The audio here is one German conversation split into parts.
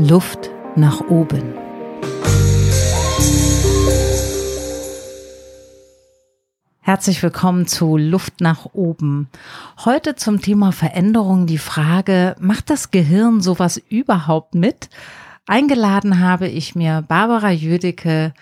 Luft nach oben. Herzlich willkommen zu Luft nach oben. Heute zum Thema Veränderung die Frage, macht das Gehirn sowas überhaupt mit? Eingeladen habe ich mir Barbara Jüdecke,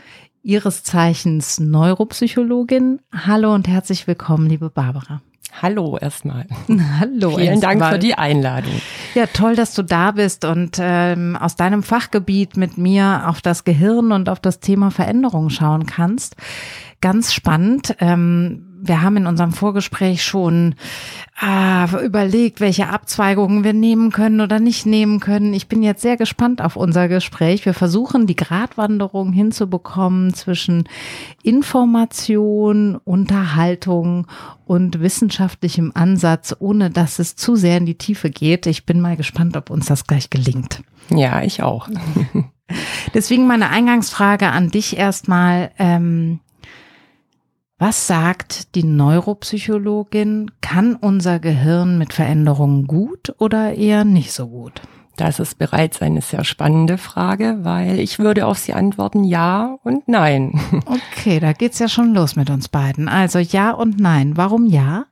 ihres Zeichens Neuropsychologin. Hallo und herzlich willkommen, liebe Barbara. Hallo erstmal. Hallo. Vielen erst Dank mal. für die Einladung. Ja, toll, dass du da bist und ähm, aus deinem Fachgebiet mit mir auf das Gehirn und auf das Thema Veränderung schauen kannst. Ganz spannend. Ähm, wir haben in unserem Vorgespräch schon ah, überlegt, welche Abzweigungen wir nehmen können oder nicht nehmen können. Ich bin jetzt sehr gespannt auf unser Gespräch. Wir versuchen die Gratwanderung hinzubekommen zwischen Information, Unterhaltung und wissenschaftlichem Ansatz, ohne dass es zu sehr in die Tiefe geht. Ich bin mal gespannt, ob uns das gleich gelingt. Ja, ich auch. Deswegen meine Eingangsfrage an dich erstmal. Ähm, was sagt die Neuropsychologin? Kann unser Gehirn mit Veränderungen gut oder eher nicht so gut? Das ist bereits eine sehr spannende Frage, weil ich würde auf sie antworten ja und nein. Okay, da geht's ja schon los mit uns beiden. Also ja und nein. Warum ja?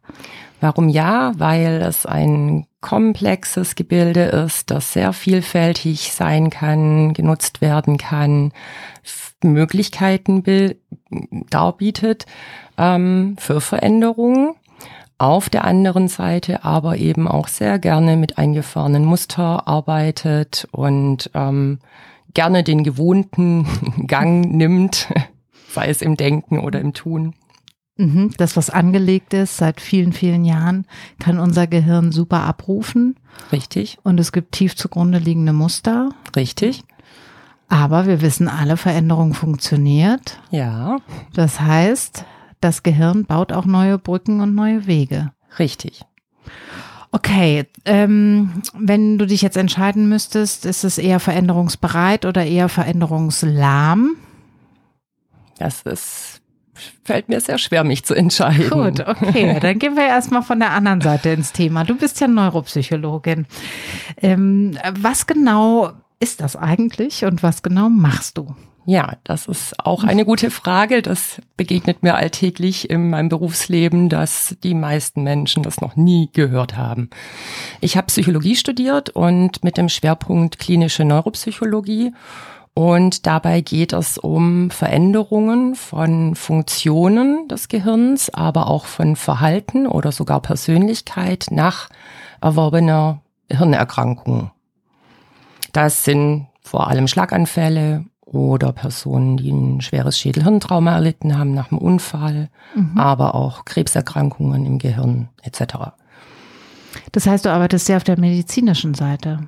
Warum ja? Weil es ein komplexes Gebilde ist, das sehr vielfältig sein kann, genutzt werden kann, Möglichkeiten darbietet ähm, für Veränderungen. Auf der anderen Seite aber eben auch sehr gerne mit eingefahrenen Muster arbeitet und ähm, gerne den gewohnten Gang nimmt, sei es im Denken oder im Tun. Mhm, das, was angelegt ist seit vielen, vielen Jahren, kann unser Gehirn super abrufen. Richtig. Und es gibt tief zugrunde liegende Muster. Richtig. Aber wir wissen alle, Veränderung funktioniert. Ja. Das heißt, das Gehirn baut auch neue Brücken und neue Wege. Richtig. Okay, ähm, wenn du dich jetzt entscheiden müsstest, ist es eher veränderungsbereit oder eher veränderungslahm? Das ist, fällt mir sehr schwer, mich zu entscheiden. Gut, okay, dann gehen wir erstmal von der anderen Seite ins Thema. Du bist ja Neuropsychologin. Ähm, was genau ist das eigentlich und was genau machst du? Ja, das ist auch eine gute Frage. Das begegnet mir alltäglich in meinem Berufsleben, dass die meisten Menschen das noch nie gehört haben. Ich habe Psychologie studiert und mit dem Schwerpunkt klinische Neuropsychologie. Und dabei geht es um Veränderungen von Funktionen des Gehirns, aber auch von Verhalten oder sogar Persönlichkeit nach erworbener Hirnerkrankung. Das sind vor allem Schlaganfälle oder Personen, die ein schweres Schädelhirntrauma erlitten haben nach einem Unfall, mhm. aber auch Krebserkrankungen im Gehirn etc. Das heißt, du arbeitest sehr auf der medizinischen Seite.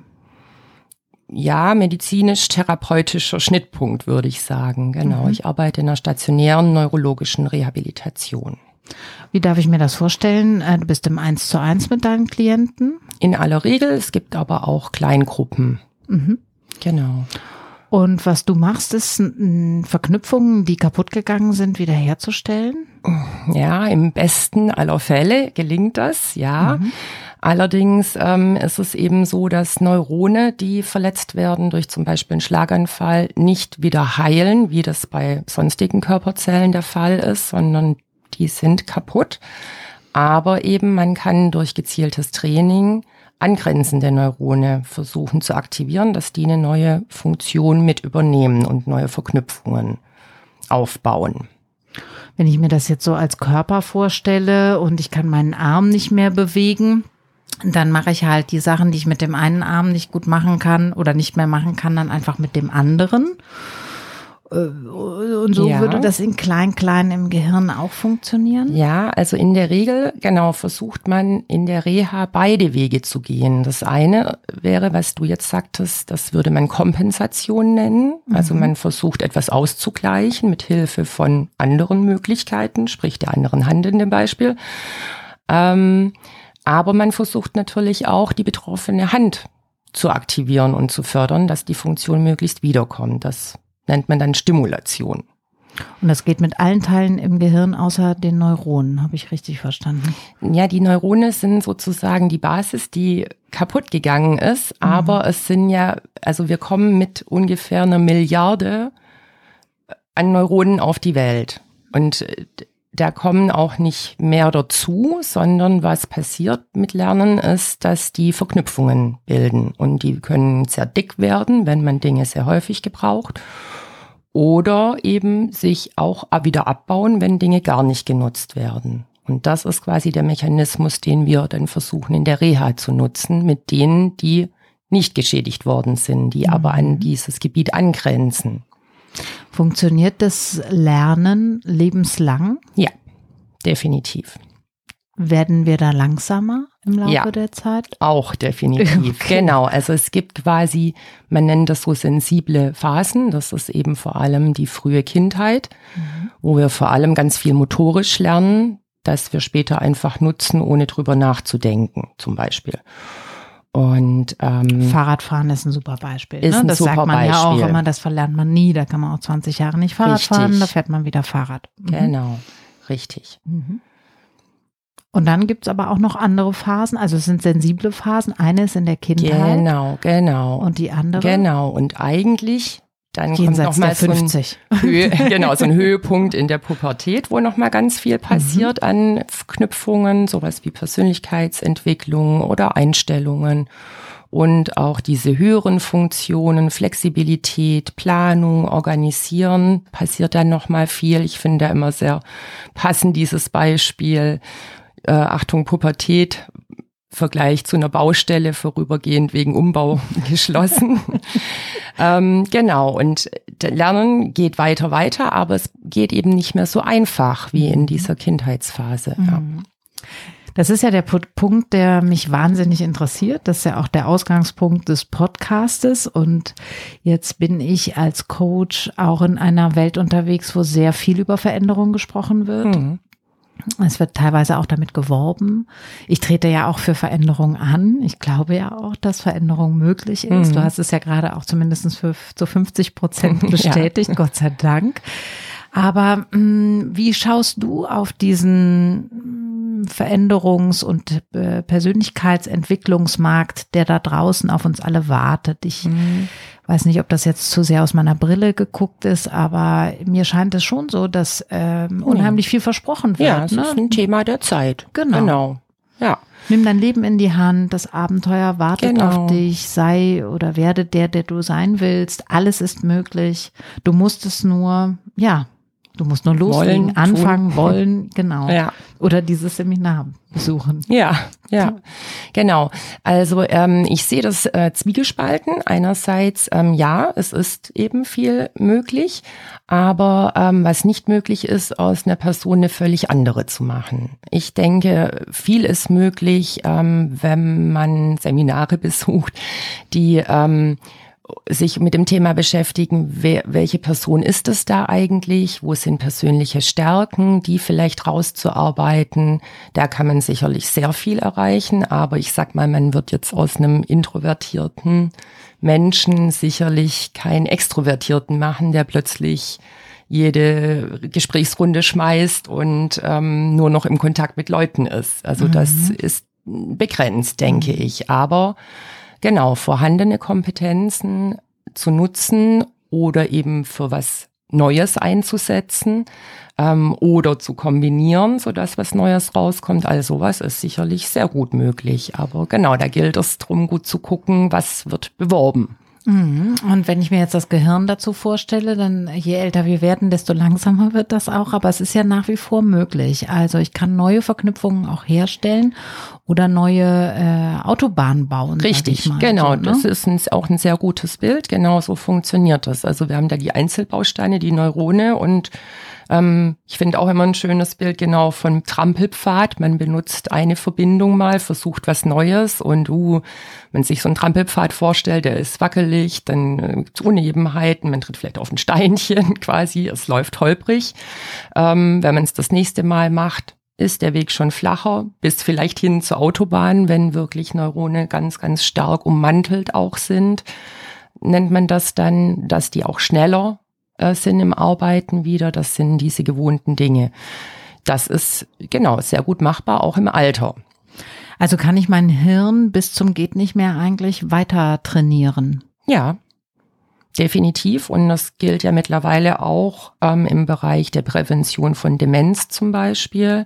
Ja, medizinisch-therapeutischer Schnittpunkt, würde ich sagen. Genau. Mhm. Ich arbeite in einer stationären neurologischen Rehabilitation. Wie darf ich mir das vorstellen? Äh, du bist im Eins zu eins mit deinen Klienten? In aller Regel. Es gibt aber auch Kleingruppen. Mhm. Genau. Und was du machst, ist Verknüpfungen, die kaputt gegangen sind, wiederherzustellen? Ja, im besten aller Fälle gelingt das, ja. Mhm. Allerdings ähm, ist es eben so, dass Neurone, die verletzt werden durch zum Beispiel einen Schlaganfall, nicht wieder heilen, wie das bei sonstigen Körperzellen der Fall ist, sondern die sind kaputt. Aber eben man kann durch gezieltes Training angrenzende Neurone versuchen zu aktivieren, dass die eine neue Funktion mit übernehmen und neue Verknüpfungen aufbauen. Wenn ich mir das jetzt so als Körper vorstelle und ich kann meinen Arm nicht mehr bewegen, dann mache ich halt die Sachen, die ich mit dem einen Arm nicht gut machen kann oder nicht mehr machen kann, dann einfach mit dem anderen. Äh, und so ja. würde das in klein-klein im Gehirn auch funktionieren? Ja, also in der Regel, genau, versucht man in der Reha beide Wege zu gehen. Das eine wäre, was du jetzt sagtest, das würde man Kompensation nennen. Also mhm. man versucht etwas auszugleichen mit Hilfe von anderen Möglichkeiten, sprich der anderen Hand in dem Beispiel. Ähm, aber man versucht natürlich auch die betroffene Hand zu aktivieren und zu fördern, dass die Funktion möglichst wiederkommt. Das nennt man dann Stimulation. Und das geht mit allen Teilen im Gehirn außer den Neuronen, habe ich richtig verstanden? Ja, die Neurone sind sozusagen die Basis, die kaputt gegangen ist. Mhm. Aber es sind ja, also wir kommen mit ungefähr einer Milliarde an Neuronen auf die Welt. Und äh, da kommen auch nicht mehr dazu, sondern was passiert mit Lernen ist, dass die Verknüpfungen bilden und die können sehr dick werden, wenn man Dinge sehr häufig gebraucht oder eben sich auch wieder abbauen, wenn Dinge gar nicht genutzt werden. Und das ist quasi der Mechanismus, den wir dann versuchen in der Reha zu nutzen, mit denen, die nicht geschädigt worden sind, die mhm. aber an mhm. dieses Gebiet angrenzen. Funktioniert das Lernen lebenslang? Ja, definitiv. Werden wir da langsamer im Laufe ja, der Zeit? Auch definitiv. Okay. Genau. Also es gibt quasi, man nennt das so sensible Phasen. Das ist eben vor allem die frühe Kindheit, mhm. wo wir vor allem ganz viel motorisch lernen das wir später einfach nutzen, ohne drüber nachzudenken, zum Beispiel. Und ähm, Fahrradfahren ist ein super Beispiel. Ist ne? ein das super sagt man Beispiel. ja auch immer, das verlernt man nie. Da kann man auch 20 Jahre nicht Fahrrad richtig. fahren, da fährt man wieder Fahrrad. Mhm. Genau, richtig. Mhm. Und dann gibt's aber auch noch andere Phasen, also es sind sensible Phasen. Eine ist in der Kindheit. Genau, genau. Und die andere? Genau. Und eigentlich dann Jenseits kommt noch mal 50. So ein, Höhe, genau, so ein Höhepunkt in der Pubertät, wo noch mal ganz viel passiert mhm. an Knüpfungen, sowas wie Persönlichkeitsentwicklung oder Einstellungen und auch diese höheren Funktionen, Flexibilität, Planung, Organisieren, passiert dann noch mal viel. Ich finde da immer sehr passend dieses Beispiel. Äh, Achtung, Pubertät, Vergleich zu einer Baustelle vorübergehend wegen Umbau geschlossen. ähm, genau, und Lernen geht weiter, weiter, aber es geht eben nicht mehr so einfach wie in dieser Kindheitsphase. Mhm. Ja. Das ist ja der Punkt, der mich wahnsinnig interessiert. Das ist ja auch der Ausgangspunkt des Podcastes. Und jetzt bin ich als Coach auch in einer Welt unterwegs, wo sehr viel über Veränderung gesprochen wird. Mhm. Es wird teilweise auch damit geworben. Ich trete ja auch für Veränderung an. Ich glaube ja auch, dass Veränderung möglich ist. Mhm. Du hast es ja gerade auch zumindest für zu 50 Prozent bestätigt, ja. Gott sei Dank. Aber mh, mm, wie schaust du auf diesen mm, Veränderungs- und äh, Persönlichkeitsentwicklungsmarkt, der da draußen auf uns alle wartet? Ich mhm weiß nicht, ob das jetzt zu sehr aus meiner Brille geguckt ist, aber mir scheint es schon so, dass ähm, unheimlich viel versprochen wird. Ja, es ne? ist ein Thema der Zeit. Genau. genau. Ja. Nimm dein Leben in die Hand, das Abenteuer wartet genau. auf dich, sei oder werde der, der du sein willst. Alles ist möglich. Du musst es nur, ja, Du musst nur loslegen, wollen, anfangen, tun. wollen, genau. Ja. Oder dieses Seminar besuchen. Ja, ja, genau. Also ähm, ich sehe das äh, zwiegespalten. Einerseits, ähm, ja, es ist eben viel möglich, aber ähm, was nicht möglich ist, aus einer Person eine völlig andere zu machen. Ich denke, viel ist möglich, ähm, wenn man Seminare besucht, die ähm, sich mit dem Thema beschäftigen, wer, welche Person ist es da eigentlich, wo sind persönliche Stärken, die vielleicht rauszuarbeiten. Da kann man sicherlich sehr viel erreichen, aber ich sag mal, man wird jetzt aus einem introvertierten Menschen sicherlich keinen Extrovertierten machen, der plötzlich jede Gesprächsrunde schmeißt und ähm, nur noch im Kontakt mit Leuten ist. Also mhm. das ist begrenzt, denke mhm. ich. Aber genau vorhandene Kompetenzen zu nutzen oder eben für was Neues einzusetzen ähm, oder zu kombinieren, so dass was Neues rauskommt. Also sowas ist sicherlich sehr gut möglich. Aber genau, da gilt es drum, gut zu gucken, was wird beworben. Mhm. Und wenn ich mir jetzt das Gehirn dazu vorstelle, dann je älter wir werden, desto langsamer wird das auch. Aber es ist ja nach wie vor möglich. Also ich kann neue Verknüpfungen auch herstellen oder neue äh, Autobahnen bauen. Richtig, genau. So, ne? Das ist ein, auch ein sehr gutes Bild. Genau so funktioniert das. Also wir haben da die Einzelbausteine, die Neurone und ähm, ich finde auch immer ein schönes Bild genau von Trampelpfad. Man benutzt eine Verbindung mal, versucht was Neues und uh, wenn sich so ein Trampelpfad vorstellt, der ist wackelig, dann äh, gibt's Unebenheiten, man tritt vielleicht auf ein Steinchen quasi, es läuft holprig. Ähm, wenn man es das nächste Mal macht, ist der Weg schon flacher, bis vielleicht hin zur Autobahn, wenn wirklich Neurone ganz, ganz stark ummantelt auch sind, nennt man das dann, dass die auch schneller äh, sind im Arbeiten wieder. Das sind diese gewohnten Dinge. Das ist genau sehr gut machbar, auch im Alter. Also kann ich mein Hirn bis zum geht nicht mehr eigentlich weiter trainieren? Ja, definitiv. Und das gilt ja mittlerweile auch ähm, im Bereich der Prävention von Demenz zum Beispiel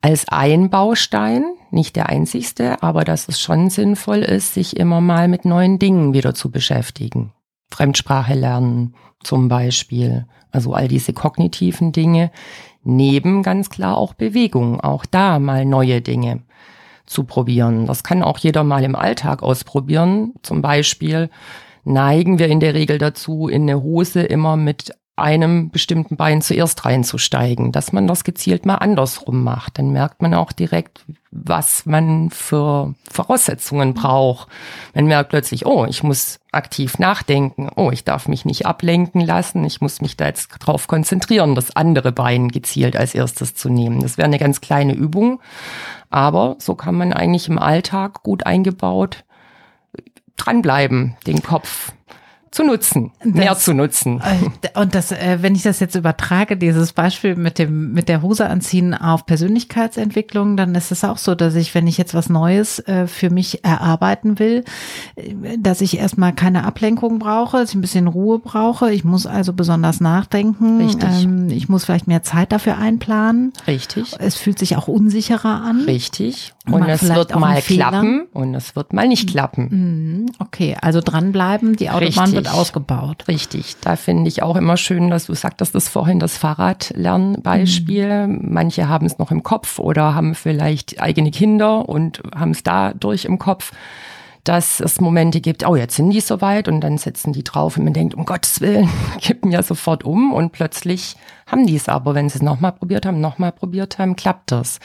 als ein Baustein, nicht der einzigste, aber dass es schon sinnvoll ist, sich immer mal mit neuen Dingen wieder zu beschäftigen. Fremdsprache lernen zum Beispiel, also all diese kognitiven Dinge, neben ganz klar auch Bewegung, auch da mal neue Dinge zu probieren. Das kann auch jeder mal im Alltag ausprobieren. Zum Beispiel neigen wir in der Regel dazu, in eine Hose immer mit einem bestimmten Bein zuerst reinzusteigen, dass man das gezielt mal andersrum macht. Dann merkt man auch direkt, was man für Voraussetzungen braucht. Man merkt plötzlich, oh, ich muss aktiv nachdenken, oh, ich darf mich nicht ablenken lassen, ich muss mich da jetzt drauf konzentrieren, das andere Bein gezielt als erstes zu nehmen. Das wäre eine ganz kleine Übung, aber so kann man eigentlich im Alltag gut eingebaut dranbleiben, den Kopf zu nutzen, das, mehr zu nutzen. Äh, und das, äh, wenn ich das jetzt übertrage, dieses Beispiel mit dem, mit der Hose anziehen auf Persönlichkeitsentwicklung, dann ist es auch so, dass ich, wenn ich jetzt was Neues äh, für mich erarbeiten will, dass ich erstmal keine Ablenkung brauche, dass ich ein bisschen Ruhe brauche. Ich muss also besonders nachdenken. Richtig. Ähm, ich muss vielleicht mehr Zeit dafür einplanen. Richtig. Es fühlt sich auch unsicherer an. Richtig. Und es wird mal klappen und es wird mal nicht klappen. Mhm. Okay, also dranbleiben, die Autobahn Richtig. wird ausgebaut. Richtig, da finde ich auch immer schön, dass du sagtest das vorhin, das Fahrradlernbeispiel. Mhm. Manche haben es noch im Kopf oder haben vielleicht eigene Kinder und haben es dadurch im Kopf dass es Momente gibt, oh, jetzt sind die soweit und dann setzen die drauf und man denkt, um Gottes Willen, kippen ja sofort um und plötzlich haben die es aber, wenn sie es nochmal probiert haben, nochmal probiert haben, klappt das.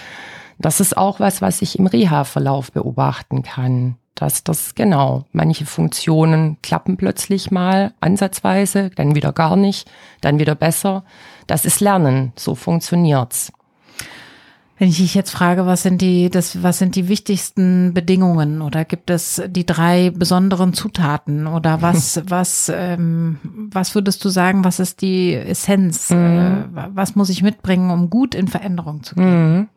Das ist auch was, was ich im Reha-Verlauf beobachten kann. Dass das genau, manche Funktionen klappen plötzlich mal ansatzweise, dann wieder gar nicht, dann wieder besser. Das ist Lernen, so funktioniert's. Wenn ich dich jetzt frage, was sind die, das, was sind die wichtigsten Bedingungen oder gibt es die drei besonderen Zutaten oder was, was, ähm, was würdest du sagen, was ist die Essenz? Mhm. Äh, was muss ich mitbringen, um gut in Veränderung zu gehen? Mhm.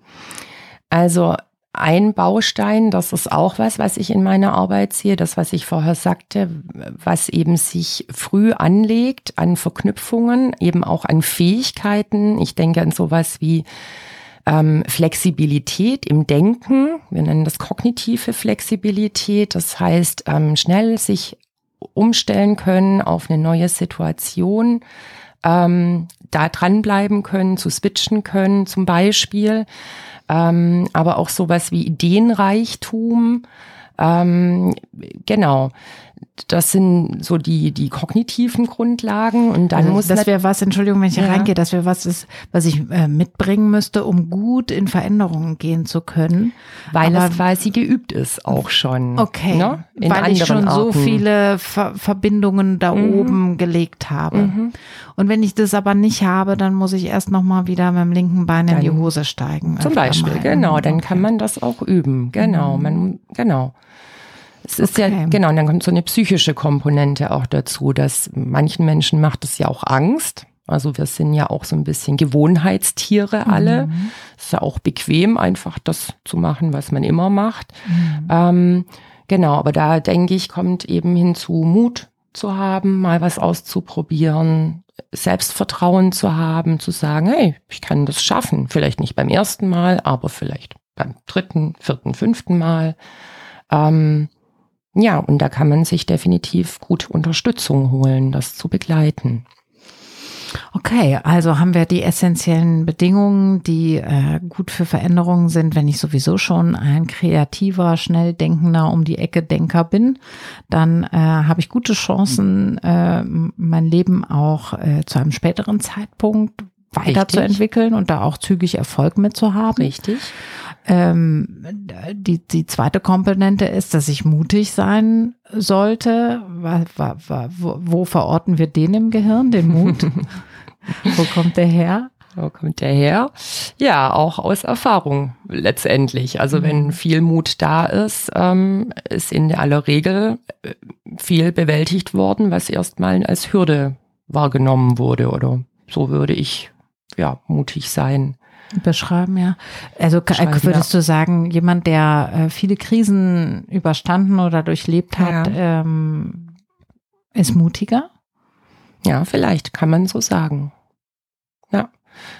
Also ein Baustein, das ist auch was, was ich in meiner Arbeit sehe, das, was ich vorher sagte, was eben sich früh anlegt an Verknüpfungen, eben auch an Fähigkeiten. Ich denke an sowas wie ähm, Flexibilität im Denken. Wir nennen das kognitive Flexibilität. Das heißt, ähm, schnell sich umstellen können auf eine neue Situation, ähm, da dranbleiben können, zu switchen können zum Beispiel ähm, aber auch sowas wie Ideenreichtum. Ähm, genau. Das sind so die, die kognitiven Grundlagen und dann also muss das wäre was, Entschuldigung, wenn ich ja. reingehe, das wäre was ist, was ich äh, mitbringen müsste, um gut in Veränderungen gehen zu können. Weil Aber, es quasi geübt ist auch schon. Okay. Ne? In weil ich schon Arten. so viele Ver Verbindungen da mhm. oben gelegt habe. Mhm. Und wenn ich das aber nicht habe, dann muss ich erst nochmal wieder mit dem linken Bein dann in die Hose steigen. Zum Beispiel, mal. genau. Dann okay. kann man das auch üben. Genau. Mhm. Man, genau. Es ist okay. ja, genau, und dann kommt so eine psychische Komponente auch dazu, dass manchen Menschen macht es ja auch Angst. Also wir sind ja auch so ein bisschen Gewohnheitstiere alle. Mhm. Es ist ja auch bequem, einfach das zu machen, was man immer macht. Mhm. Ähm, genau, aber da denke ich, kommt eben hinzu, Mut zu haben, mal was auszuprobieren, Selbstvertrauen zu haben, zu sagen, hey, ich kann das schaffen. Vielleicht nicht beim ersten Mal, aber vielleicht beim dritten, vierten, fünften Mal. Ähm, ja, und da kann man sich definitiv gut Unterstützung holen, das zu begleiten. Okay, also haben wir die essentiellen Bedingungen, die äh, gut für Veränderungen sind, wenn ich sowieso schon ein kreativer, schnell denkender, um die Ecke Denker bin, dann äh, habe ich gute Chancen, äh, mein Leben auch äh, zu einem späteren Zeitpunkt weiterzuentwickeln und da auch zügig Erfolg mitzuhaben. Richtig. Ähm, die, die zweite Komponente ist, dass ich mutig sein sollte. Wo, wo verorten wir den im Gehirn, den Mut? wo kommt der her? Wo kommt der her? Ja, auch aus Erfahrung letztendlich. Also mhm. wenn viel Mut da ist, ähm, ist in aller Regel äh, viel bewältigt worden, was erstmal als Hürde wahrgenommen wurde. Oder so würde ich ja mutig sein beschreiben, ja. Also beschreiben, würdest ja. du sagen, jemand, der äh, viele Krisen überstanden oder durchlebt hat, ja. ähm, ist mutiger? Ja, vielleicht kann man so sagen. Ja.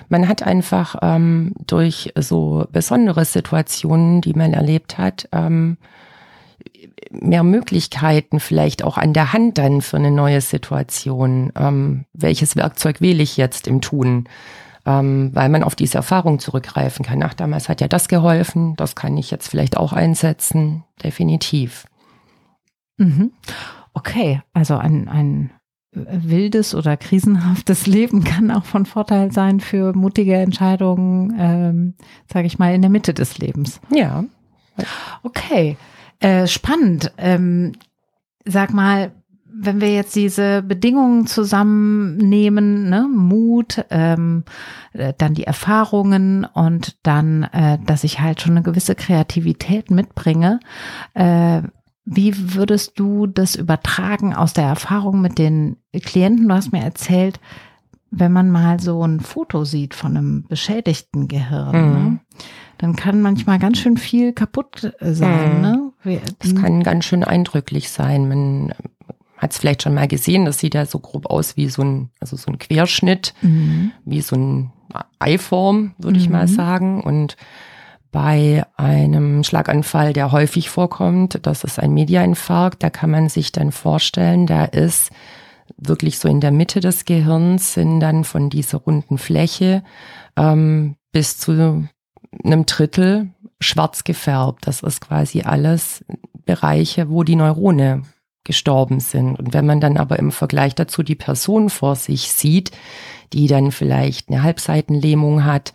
Man hat einfach ähm, durch so besondere Situationen, die man erlebt hat, ähm, mehr Möglichkeiten vielleicht auch an der Hand dann für eine neue Situation. Ähm, welches Werkzeug wähle ich jetzt im Tun? Ähm, weil man auf diese Erfahrung zurückgreifen kann. Ach, damals hat ja das geholfen, das kann ich jetzt vielleicht auch einsetzen. Definitiv. Mhm. Okay, also ein, ein wildes oder krisenhaftes Leben kann auch von Vorteil sein für mutige Entscheidungen, ähm, sage ich mal, in der Mitte des Lebens. Ja. Okay. Äh, spannend. Ähm, sag mal, wenn wir jetzt diese Bedingungen zusammennehmen, ne, Mut, ähm, äh, dann die Erfahrungen und dann, äh, dass ich halt schon eine gewisse Kreativität mitbringe, äh, wie würdest du das übertragen aus der Erfahrung mit den Klienten? Du hast mir erzählt, wenn man mal so ein Foto sieht von einem beschädigten Gehirn, ne, mhm. ne, dann kann manchmal ganz schön viel kaputt sein. Mhm. Ne? Das kann ganz schön eindrücklich sein. Man hat es vielleicht schon mal gesehen, das sieht ja so grob aus wie so ein, also so ein Querschnitt, mhm. wie so ein Eiform, würde mhm. ich mal mhm. sagen. Und bei einem Schlaganfall, der häufig vorkommt, das ist ein Mediainfarkt, da kann man sich dann vorstellen, da ist wirklich so in der Mitte des Gehirns sind dann von dieser runden Fläche ähm, bis zu einem Drittel schwarz gefärbt. Das ist quasi alles Bereiche, wo die Neurone gestorben sind. Und wenn man dann aber im Vergleich dazu die Person vor sich sieht, die dann vielleicht eine Halbseitenlähmung hat,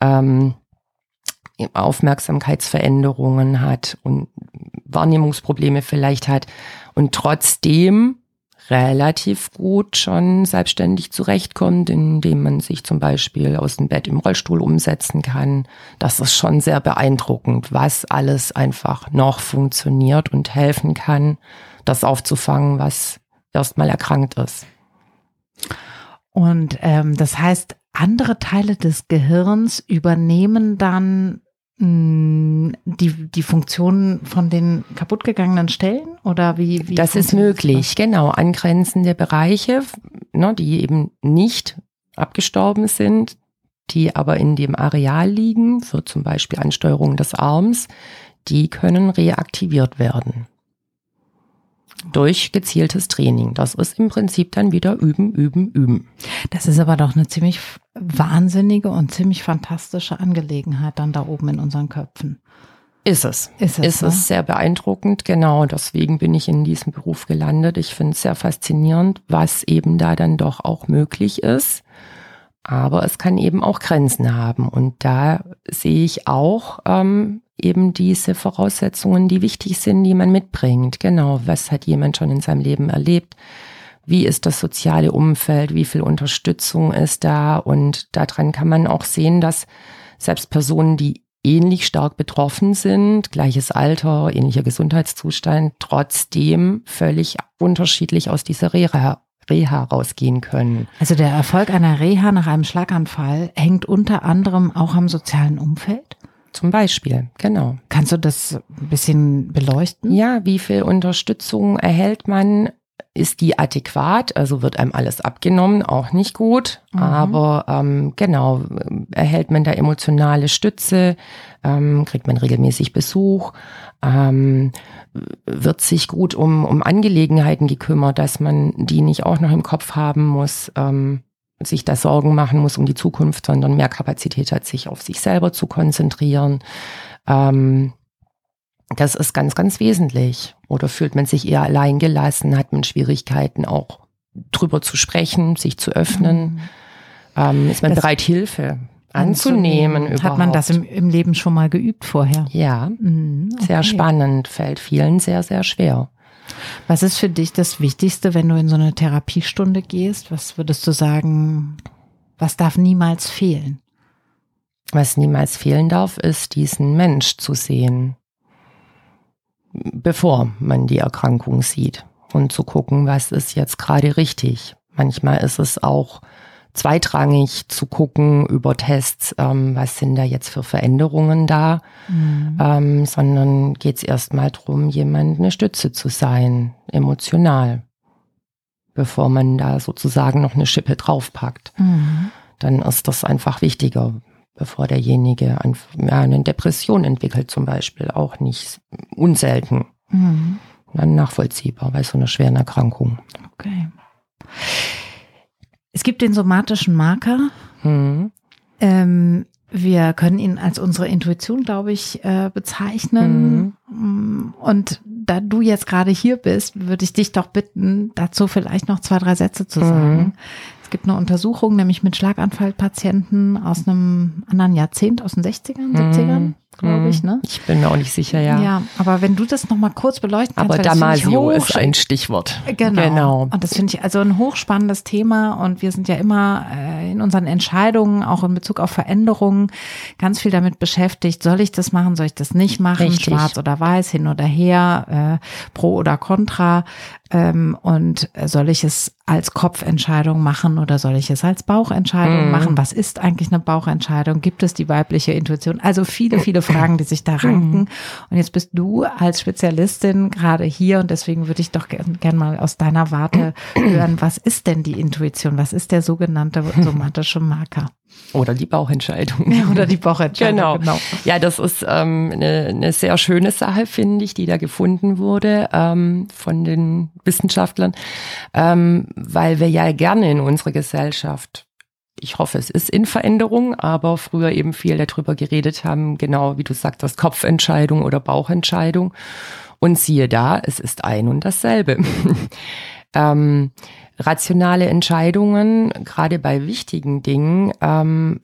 ähm, Aufmerksamkeitsveränderungen hat und Wahrnehmungsprobleme vielleicht hat und trotzdem relativ gut schon selbstständig zurechtkommt, indem man sich zum Beispiel aus dem Bett im Rollstuhl umsetzen kann. Das ist schon sehr beeindruckend, was alles einfach noch funktioniert und helfen kann, das aufzufangen, was erstmal erkrankt ist. Und ähm, das heißt, andere Teile des Gehirns übernehmen dann hm, die, die Funktionen von den kaputtgegangenen Stellen oder wie? wie das ist möglich, das? genau. Angrenzende Bereiche, ne, die eben nicht abgestorben sind, die aber in dem Areal liegen, für zum Beispiel Ansteuerung des Arms, die können reaktiviert werden durch gezieltes Training. Das ist im Prinzip dann wieder üben, üben, üben. Das ist aber doch eine ziemlich wahnsinnige und ziemlich fantastische Angelegenheit dann da oben in unseren Köpfen. Ist es. Ist es, ist ne? es sehr beeindruckend, genau. Deswegen bin ich in diesem Beruf gelandet. Ich finde es sehr faszinierend, was eben da dann doch auch möglich ist. Aber es kann eben auch Grenzen haben. Und da sehe ich auch ähm, eben diese Voraussetzungen, die wichtig sind, die man mitbringt. Genau, was hat jemand schon in seinem Leben erlebt? Wie ist das soziale Umfeld? Wie viel Unterstützung ist da? Und daran kann man auch sehen, dass selbst Personen, die ähnlich stark betroffen sind, gleiches Alter, ähnlicher Gesundheitszustand, trotzdem völlig unterschiedlich aus dieser Reha Reha rausgehen können. Also der Erfolg einer Reha nach einem Schlaganfall hängt unter anderem auch am sozialen Umfeld? Zum Beispiel, genau. Kannst du das ein bisschen beleuchten? Ja, wie viel Unterstützung erhält man? Ist die adäquat? Also wird einem alles abgenommen? Auch nicht gut. Mhm. Aber ähm, genau, erhält man da emotionale Stütze? Ähm, kriegt man regelmäßig Besuch? Ähm, wird sich gut um, um Angelegenheiten gekümmert, dass man die nicht auch noch im Kopf haben muss? Ähm, sich da Sorgen machen muss um die Zukunft, sondern mehr Kapazität hat, sich auf sich selber zu konzentrieren. Ähm, das ist ganz, ganz wesentlich. Oder fühlt man sich eher allein gelassen, hat man Schwierigkeiten auch drüber zu sprechen, sich zu öffnen? Mhm. Ähm, ist man das bereit, Hilfe anzunehmen? anzunehmen hat man das im, im, Leben schon mal geübt vorher? Ja, mhm, okay. sehr spannend, fällt vielen sehr, sehr schwer. Was ist für dich das Wichtigste, wenn du in so eine Therapiestunde gehst? Was würdest du sagen, was darf niemals fehlen? Was niemals fehlen darf, ist diesen Mensch zu sehen, bevor man die Erkrankung sieht und zu gucken, was ist jetzt gerade richtig. Manchmal ist es auch zweitrangig zu gucken über Tests, ähm, was sind da jetzt für Veränderungen da, mhm. ähm, sondern geht es erstmal darum, jemand eine Stütze zu sein, emotional, bevor man da sozusagen noch eine Schippe draufpackt. Mhm. Dann ist das einfach wichtiger, bevor derjenige eine Depression entwickelt zum Beispiel, auch nicht unselten. Mhm. Dann nachvollziehbar bei so einer schweren Erkrankung. Okay. Es gibt den somatischen Marker. Mhm. Ähm, wir können ihn als unsere Intuition, glaube ich, äh, bezeichnen. Mhm. Und da du jetzt gerade hier bist, würde ich dich doch bitten, dazu vielleicht noch zwei, drei Sätze zu sagen. Mhm gibt eine Untersuchung, nämlich mit Schlaganfallpatienten aus einem anderen Jahrzehnt, aus den 60ern, 70ern, glaube ich. Ne? Ich bin mir auch nicht sicher, ja. Ja, aber wenn du das nochmal kurz beleuchten kannst. Aber Damasio ist ein Stichwort. Genau. genau. Und das finde ich also ein hochspannendes Thema und wir sind ja immer äh, in unseren Entscheidungen, auch in Bezug auf Veränderungen, ganz viel damit beschäftigt. Soll ich das machen, soll ich das nicht machen? Richtig. Schwarz oder weiß, hin oder her, äh, pro oder contra. Ähm, und soll ich es als Kopfentscheidung machen oder soll ich es als Bauchentscheidung mm. machen? Was ist eigentlich eine Bauchentscheidung? Gibt es die weibliche Intuition? Also viele, viele Fragen, die sich da ranken. Mm. Und jetzt bist du als Spezialistin gerade hier und deswegen würde ich doch gerne gern mal aus deiner Warte hören, was ist denn die Intuition? Was ist der sogenannte somatische Marker? Oder die Bauchentscheidung. Ja, oder die Bauchentscheidung. Genau. genau. Ja, das ist ähm, eine, eine sehr schöne Sache, finde ich, die da gefunden wurde ähm, von den Wissenschaftlern, ähm, weil wir ja gerne in unserer Gesellschaft ich hoffe, es ist in Veränderung, aber früher eben viel darüber geredet haben, genau wie du sagtest, Kopfentscheidung oder Bauchentscheidung. Und siehe da, es ist ein und dasselbe. ähm, rationale Entscheidungen, gerade bei wichtigen Dingen, ähm,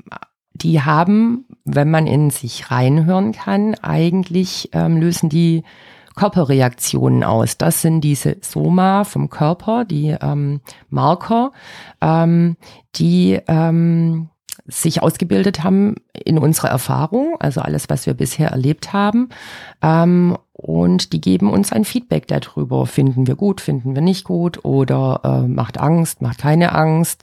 die haben, wenn man in sich reinhören kann, eigentlich ähm, lösen die Körperreaktionen aus. Das sind diese Soma vom Körper, die ähm, Marker, ähm, die ähm, sich ausgebildet haben in unserer Erfahrung, also alles, was wir bisher erlebt haben. Ähm, und die geben uns ein Feedback darüber. Finden wir gut, finden wir nicht gut oder äh, macht Angst, macht keine Angst,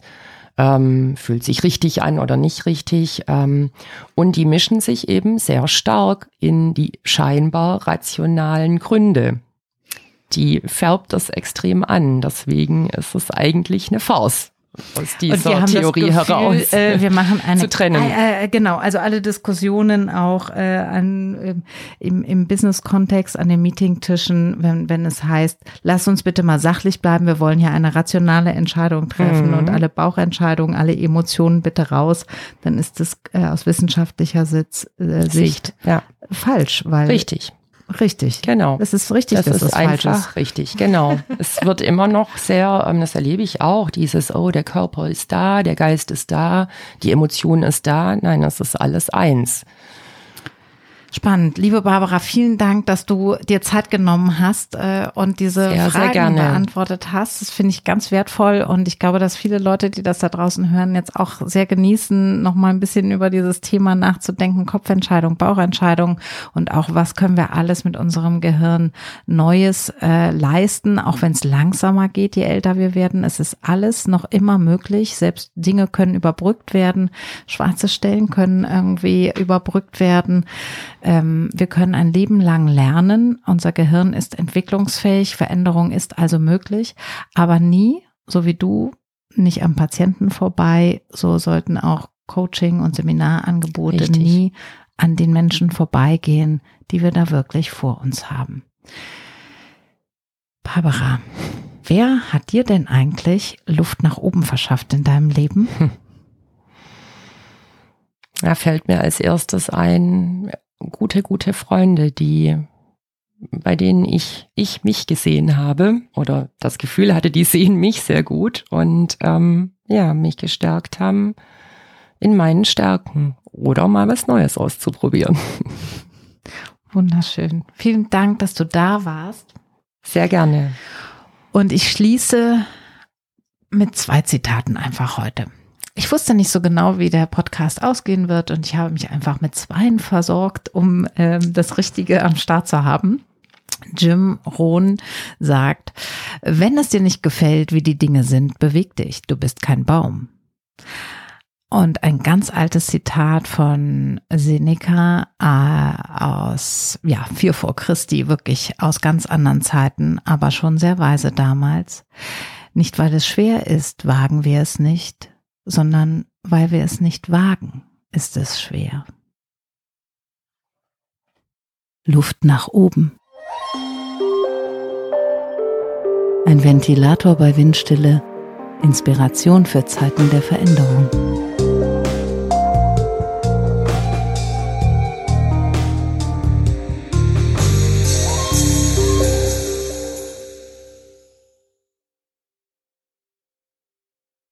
ähm, fühlt sich richtig an oder nicht richtig. Ähm, und die mischen sich eben sehr stark in die scheinbar rationalen Gründe. Die färbt das extrem an. Deswegen ist es eigentlich eine Farce aus dieser Theorie Gefühl, heraus äh, wir machen eine, zu trennen. Äh, äh, genau, also alle Diskussionen auch äh, an, äh, im, im Business-Kontext, an den Meetingtischen, wenn, wenn es heißt, lass uns bitte mal sachlich bleiben, wir wollen hier eine rationale Entscheidung treffen mhm. und alle Bauchentscheidungen, alle Emotionen bitte raus, dann ist das äh, aus wissenschaftlicher Sitz, äh, Sicht, Sicht ja. falsch. Weil Richtig. Richtig. Genau. Das ist richtig, das, das ist, einfach ist. richtig. Genau. es wird immer noch sehr, ähm, das erlebe ich auch, dieses, oh, der Körper ist da, der Geist ist da, die Emotion ist da. Nein, das ist alles eins. Spannend. Liebe Barbara, vielen Dank, dass du dir Zeit genommen hast äh, und diese sehr, Fragen sehr beantwortet hast. Das finde ich ganz wertvoll und ich glaube, dass viele Leute, die das da draußen hören, jetzt auch sehr genießen, noch mal ein bisschen über dieses Thema nachzudenken, Kopfentscheidung, Bauchentscheidung und auch was können wir alles mit unserem Gehirn Neues äh, leisten, auch wenn es langsamer geht, je älter wir werden. Es ist alles noch immer möglich. Selbst Dinge können überbrückt werden, schwarze Stellen können irgendwie überbrückt werden ähm, wir können ein Leben lang lernen. Unser Gehirn ist entwicklungsfähig, Veränderung ist also möglich, aber nie, so wie du, nicht am Patienten vorbei. So sollten auch Coaching und Seminarangebote Richtig. nie an den Menschen vorbeigehen, die wir da wirklich vor uns haben. Barbara, wer hat dir denn eigentlich Luft nach oben verschafft in deinem Leben? Hm. Da fällt mir als erstes ein, gute, gute Freunde, die bei denen ich, ich mich gesehen habe oder das Gefühl hatte, die sehen mich sehr gut und ähm, ja, mich gestärkt haben in meinen Stärken oder mal was Neues auszuprobieren. Wunderschön. Vielen Dank, dass du da warst. Sehr gerne. Und ich schließe mit zwei Zitaten einfach heute. Ich wusste nicht so genau, wie der Podcast ausgehen wird und ich habe mich einfach mit Zweien versorgt, um ähm, das Richtige am Start zu haben. Jim Rohn sagt, wenn es dir nicht gefällt, wie die Dinge sind, beweg dich. Du bist kein Baum. Und ein ganz altes Zitat von Seneca äh, aus, ja, vier vor Christi, wirklich aus ganz anderen Zeiten, aber schon sehr weise damals. Nicht weil es schwer ist, wagen wir es nicht, sondern weil wir es nicht wagen, ist es schwer. Luft nach oben. Ein Ventilator bei Windstille, Inspiration für Zeiten der Veränderung.